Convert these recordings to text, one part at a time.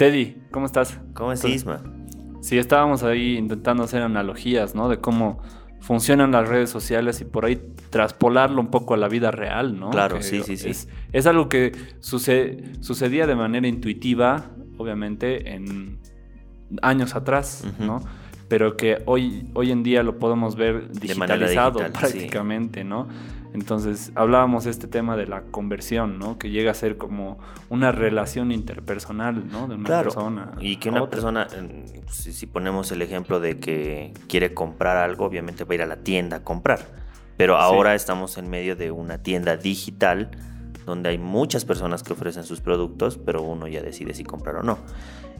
Teddy, ¿cómo estás? ¿Cómo es Isma? Sí, estábamos ahí intentando hacer analogías, ¿no? De cómo funcionan las redes sociales y por ahí traspolarlo un poco a la vida real, ¿no? Claro, sí, sí, sí. Es, algo que sucedía de manera intuitiva, obviamente, en años atrás, ¿no? Pero que hoy, hoy en día lo podemos ver digitalizado prácticamente, ¿no? Entonces hablábamos de este tema de la conversión, ¿no? Que llega a ser como una relación interpersonal, ¿no? De una persona. Y que una persona, si, ponemos el ejemplo de que quiere comprar algo, obviamente va a ir a la tienda a comprar. Pero ahora estamos en medio de una tienda digital donde hay muchas personas que ofrecen sus productos, pero uno ya decide si comprar o no.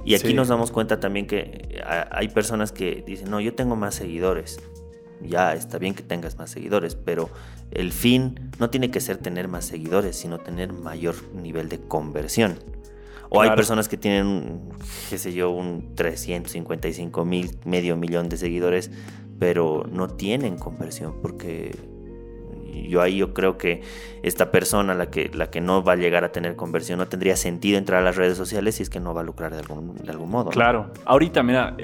Y aquí nos damos cuenta también que hay personas que dicen, no, yo tengo más seguidores ya está bien que tengas más seguidores, pero el fin no tiene que ser tener más seguidores, sino tener mayor nivel de conversión. O hay personas que tienen, qué sé yo, un 355 mil, medio millón de seguidores, pero no tienen conversión porque yo ahí yo creo que esta persona, la que, la que no va a llegar a tener conversión, no tendría sentido entrar a las redes sociales si es que no va a lucrar de algún, de algún modo. Claro. Ahorita, mira,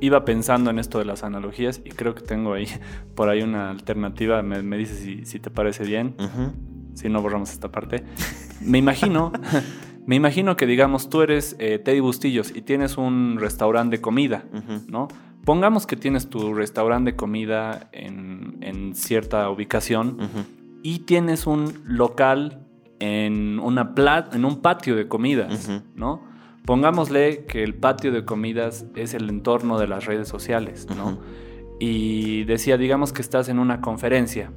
iba pensando en esto de las analogías y creo que tengo ahí por ahí una alternativa. Me, me dices si, te parece bien. Si no borramos esta parte. Me imagino... Me imagino que, digamos, tú eres eh, Teddy Bustillos y tienes un restaurante de comida, ¿no? Pongamos que tienes tu restaurante de comida en, cierta ubicación y tienes un local en, una en un patio de comidas, ¿no? Pongámosle que el patio de comidas es el entorno de las redes sociales, ¿no? Y decía, digamos que estás en una conferencia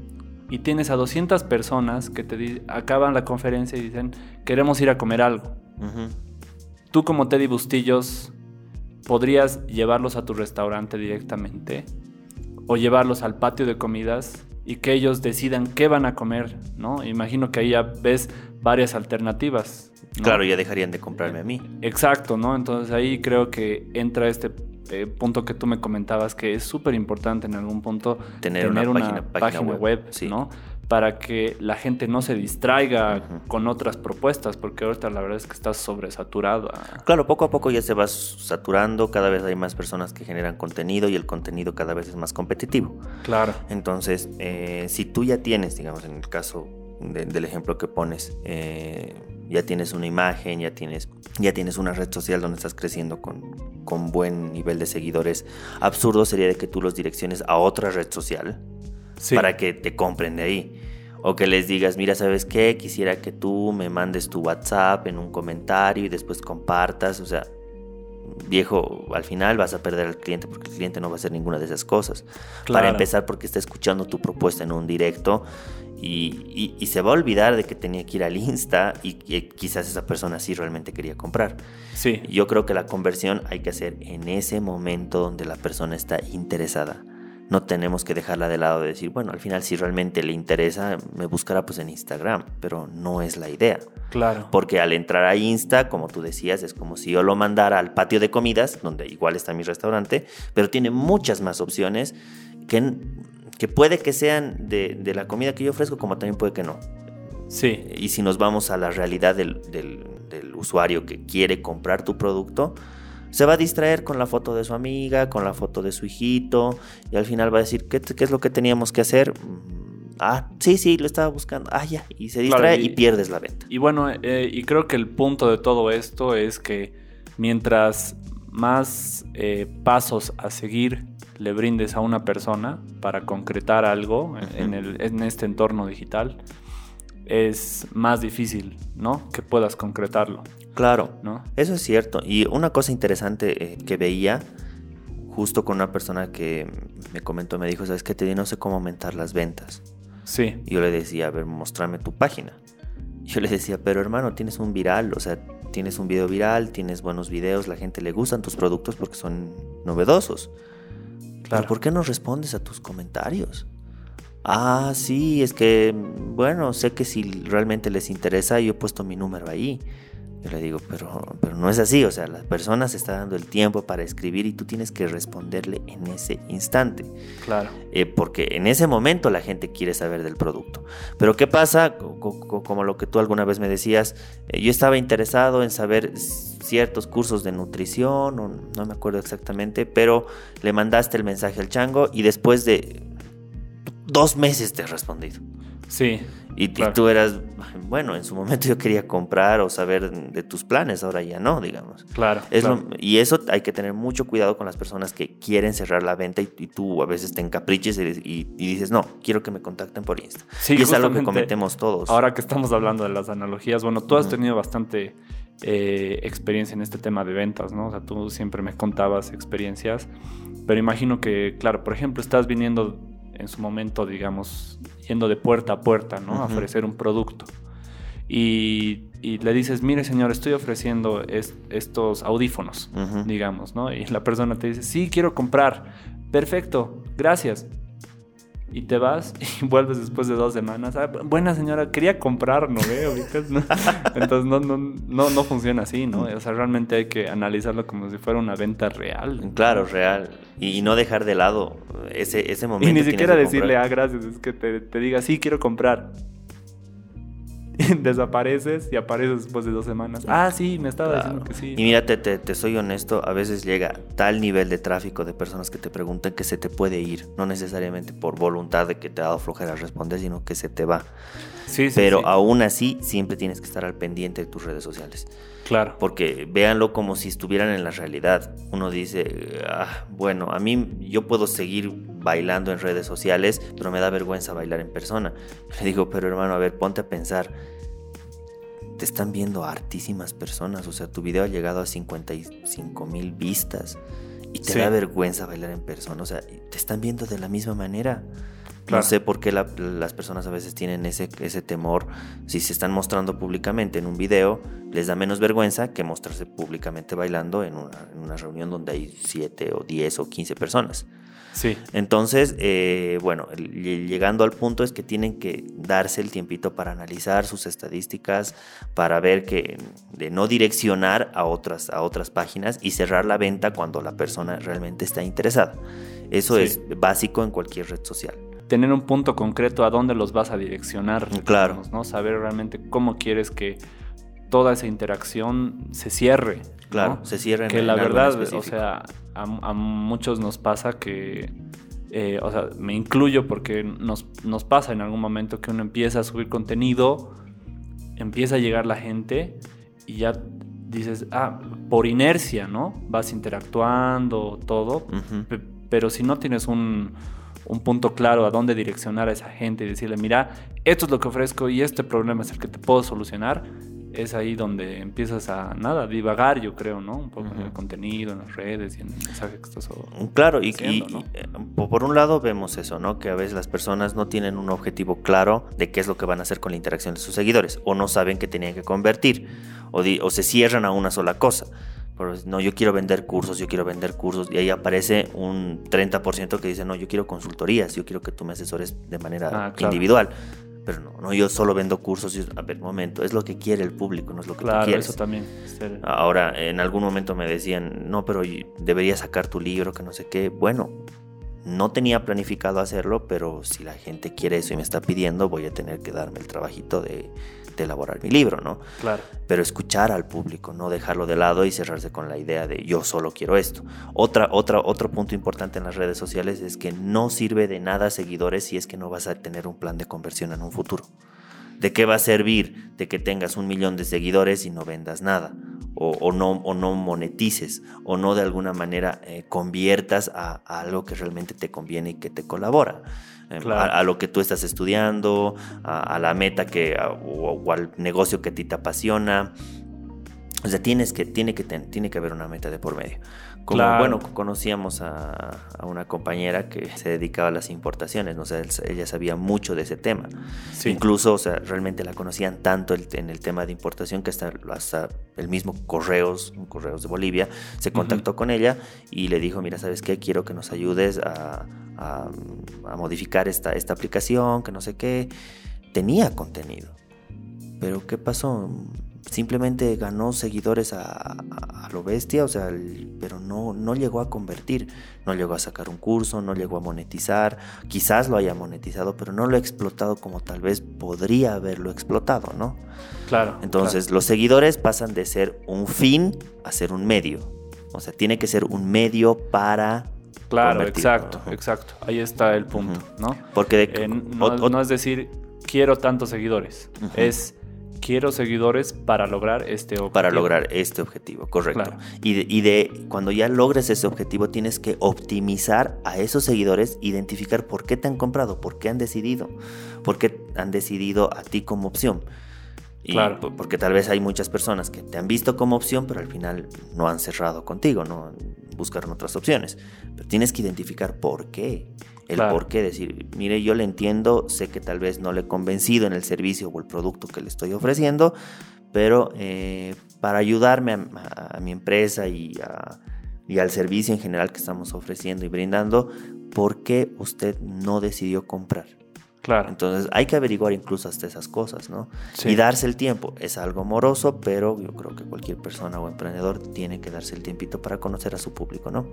y tienes a 200 personas que te acaban la conferencia y dicen, queremos ir a comer algo. Tú como Teddy Bustillos podrías llevarlos a tu restaurante directamente o llevarlos al patio de comidas y que ellos decidan qué van a comer, ¿no? Imagino que ahí ya ves varias alternativas. Claro, ya dejarían de comprarme a mí. Exacto, ¿no? Entonces ahí creo que entra este eh, punto que tú me comentabas que es súper importante en algún punto tener, una, página, web, ¿no? Para que la gente no se distraiga con otras propuestas, porque ahorita la verdad es que está sobresaturado. Claro, poco a poco ya se va saturando, cada vez hay más personas que generan contenido y el contenido cada vez es más competitivo. Claro. Entonces, eh, si tú ya tienes, digamos, en el caso del ejemplo que pones, eh, ya tienes una imagen, ya tienes, ya tienes una red social donde estás creciendo con, con buen nivel de seguidores, absurdo sería de que tú los direcciones a otra red social para que te compren de ahí. O que les digas, mira, ¿sabes qué? Quisiera que tú me mandes tu WhatsApp en un comentario y después compartas. O sea, viejo, al final vas a perder al cliente porque el cliente no va a hacer ninguna de esas cosas. Para empezar, porque está escuchando tu propuesta en un directo y, se va a olvidar de que tenía que ir al Insta y que quizás esa persona sí realmente quería comprar. Sí. Yo creo que la conversión hay que hacer en ese momento donde la persona está interesada no tenemos que dejarla de lado de decir, bueno, al final si realmente le interesa, me buscará pues en Instagram, pero no es la idea. Claro. Porque al entrar a Insta, como tú decías, es como si yo lo mandara al patio de comidas, donde igual está mi restaurante, pero tiene muchas más opciones que, que puede que sean de, la comida que yo ofrezco, como también puede que no. Sí. Y si nos vamos a la realidad del, del usuario que quiere comprar tu producto, se va a distraer con la foto de su amiga, con la foto de su hijito, y al final va a decir, ¿qué, qué es lo que teníamos que hacer? Mm, ah, sí, sí, lo estaba buscando. Ah, ya. Y se distrae y, pierdes la venta. Y bueno, eh, y creo que el punto de todo esto es que mientras más eh, pasos a seguir le brindes a una persona para concretar algo en, en, este entorno digital, es más difícil, ¿no? Que puedas concretarlo. Claro, ¿no? Eso es cierto. Y una cosa interesante eh, que veía justo con una persona que me comentó, me dijo, ¿sabes qué? Te di no sé cómo aumentar las ventas. Sí. Y yo le decía, a ver, mostrame tu página. yo le decía, pero hermano, tienes un viral, o sea, tienes un video viral, tienes buenos videos, la gente le gustan tus productos porque son novedosos. Claro. ¿Por qué no respondes a tus comentarios? Ah, sí, es que, bueno, sé que si realmente les interesa, yo he puesto mi número ahí. Yo le digo, pero, pero no es así, o sea, la persona se está dando el tiempo para escribir y tú tienes que responderle en ese instante. Claro. Eh, porque en ese momento la gente quiere saber del producto. Pero ¿qué pasa? Como lo que tú alguna vez me decías, eh, yo estaba interesado en saber ciertos cursos de nutrición, no me acuerdo exactamente, pero le mandaste el mensaje al chango y después de dos meses te he respondido. Sí. Y, tú eras, bueno, en su momento yo quería comprar o saber de tus planes, ahora ya no, digamos. Claro. y eso hay que tener mucho cuidado con las personas que quieren cerrar la venta y, tú a veces te encapriches y, dices, no, quiero que me contacten por Insta. Sí, y es algo que cometemos todos. Ahora que estamos hablando de las analogías, bueno, tú has tenido bastante eh, experiencia en este tema de ventas, ¿no? O sea, tú siempre me contabas experiencias, pero imagino que, claro, por ejemplo, estás viniendo en su momento, digamos, yendo de puerta a puerta, ¿no? A ofrecer un producto. Y, le dices, mire señor, estoy ofreciendo estos audífonos, digamos, ¿no? Y la persona te dice, sí, quiero comprar. Perfecto, gracias y te vas y vuelves después de dos semanas. Ah, buena señora, quería comprar, ¿no veo? Entonces no, no, no, no funciona así, ¿no? O sea, realmente hay que analizarlo como si fuera una venta real. Claro, real. Y, no dejar de lado ese, ese momento. Y ni siquiera decirle, ah, gracias, es que te, te diga, sí, quiero comprar. desapareces y apareces después de dos semanas. Ah, sí, me estaba diciendo que sí. Y mira, te, te, soy honesto, a veces llega tal nivel de tráfico de personas que te preguntan que se te puede ir, no necesariamente por voluntad de que te ha dado flojera responder, sino que se te va. Sí, sí, Pero aún así, siempre tienes que estar al pendiente de tus redes sociales. Claro. Porque véanlo como si estuvieran en la realidad. Uno dice, ah, bueno, a mí yo puedo seguir bailando en redes sociales, pero me da vergüenza bailar en persona. Le digo, pero hermano, a ver, ponte a pensar te están viendo hartísimas personas. O sea, tu video ha llegado a 55 mil vistas y te da vergüenza bailar en persona. O sea, te están viendo de la misma manera. No sé por qué las personas a veces tienen ese, ese temor. Si se están mostrando públicamente en un video, les da menos vergüenza que mostrarse públicamente bailando en una, en una reunión donde hay 7 o 10 o 15 personas. Sí. Entonces, eh, bueno, llegando al punto es que tienen que darse el tiempito para analizar sus estadísticas, para ver que de no direccionar a otras, a otras páginas y cerrar la venta cuando la persona realmente está interesada. Eso es básico en cualquier red social. Tener un punto concreto a dónde los vas a direccionar. Claro. ¿no? Saber realmente cómo quieres que toda esa interacción se cierre. Claro, se cierre. Que la verdad, o sea, a, muchos nos pasa que, eh, o sea, me incluyo porque nos, nos pasa en algún momento que uno empieza a subir contenido, empieza a llegar la gente y ya dices, ah, por inercia, ¿no? Vas interactuando, todo, pero si no tienes un, un punto claro a dónde direccionar a esa gente y decirle, mira, esto es lo que ofrezco y este problema es el que te puedo solucionar, es ahí donde empiezas a, nada, divagar, yo creo, ¿no? Un poco en el contenido, en las redes y en el mensaje que estás Claro, y, eh, por un lado vemos eso, ¿no? Que a veces las personas no tienen un objetivo claro de qué es lo que van a hacer con la interacción de sus seguidores, o no saben que tenían que convertir, o, o se cierran a una sola cosa. no, yo quiero vender cursos, yo quiero vender cursos, y ahí aparece un 30% que dice, no, yo quiero consultorías, yo quiero que tú me asesores de manera ah, individual. Pero no, no, yo solo vendo cursos. Y, a ver, momento, es lo que quiere el público, no es lo que tú quieres. eso también. Ahora, en algún momento me decían, no, pero deberías sacar tu libro, que no sé qué. Bueno, no tenía planificado hacerlo, pero si la gente quiere eso y me está pidiendo, voy a tener que darme el trabajito de de elaborar mi libro, ¿no? Claro. Pero escuchar al público, no dejarlo de lado y cerrarse con la idea de yo solo quiero esto. Otra, otra, otro punto importante en las redes sociales es que no sirve de nada seguidores si es que no vas a tener un plan de conversión en un futuro. ¿De qué va a servir de que tengas un millón de seguidores y no vendas nada? O, no, o no monetices, o no de alguna manera eh, conviertas a, a algo que realmente te conviene y que te colabora. Em, a, lo que tú estás estudiando, a, la meta que, o, al negocio que a ti te apasiona. O sea, tienes que, tiene, que tiene que haber una meta de por medio. Como, bueno, conocíamos a, una compañera que se dedicaba a las importaciones, ¿no? ella sabía mucho de ese tema. Incluso, o sea, realmente la conocían tanto en el tema de importación que hasta, hasta el mismo Correos, Correos de Bolivia, se contactó con ella y le dijo, mira, ¿sabes qué? Quiero que nos ayudes a, modificar esta, esta aplicación, que no sé qué. Tenía contenido. Pero ¿qué pasó? Simplemente ganó seguidores a, lo bestia, o sea, pero no, no llegó a convertir, no llegó a sacar un curso, no llegó a monetizar, quizás lo haya monetizado, pero no lo ha explotado como tal vez podría haberlo explotado, ¿no? Claro. Entonces, los seguidores pasan de ser un fin a ser un medio. O sea, tiene que ser un medio para Claro, exacto, exacto. Ahí está el punto, ¿no? Porque eh, no, es decir, quiero tantos seguidores, es quiero seguidores para lograr este objetivo. Para lograr este objetivo, correcto. Y, de, y, de, cuando ya logres ese objetivo tienes que optimizar a esos seguidores, identificar por qué te han comprado, por qué han decidido, por qué han decidido a ti como opción. claro. Porque tal vez hay muchas personas que te han visto como opción, pero al final no han cerrado contigo, no buscaron otras opciones. Pero tienes que identificar por qué. El por qué decir, mire, yo le entiendo, sé que tal vez no le he convencido en el servicio o el producto que le estoy ofreciendo, pero eh, para ayudarme a, mi empresa y, y al servicio en general que estamos ofreciendo y brindando, ¿por qué usted no decidió comprar? Claro. Entonces hay que averiguar incluso hasta esas cosas, ¿no? Y darse el tiempo. Es algo moroso, pero yo creo que cualquier persona o emprendedor tiene que darse el tiempito para conocer a su público, ¿no?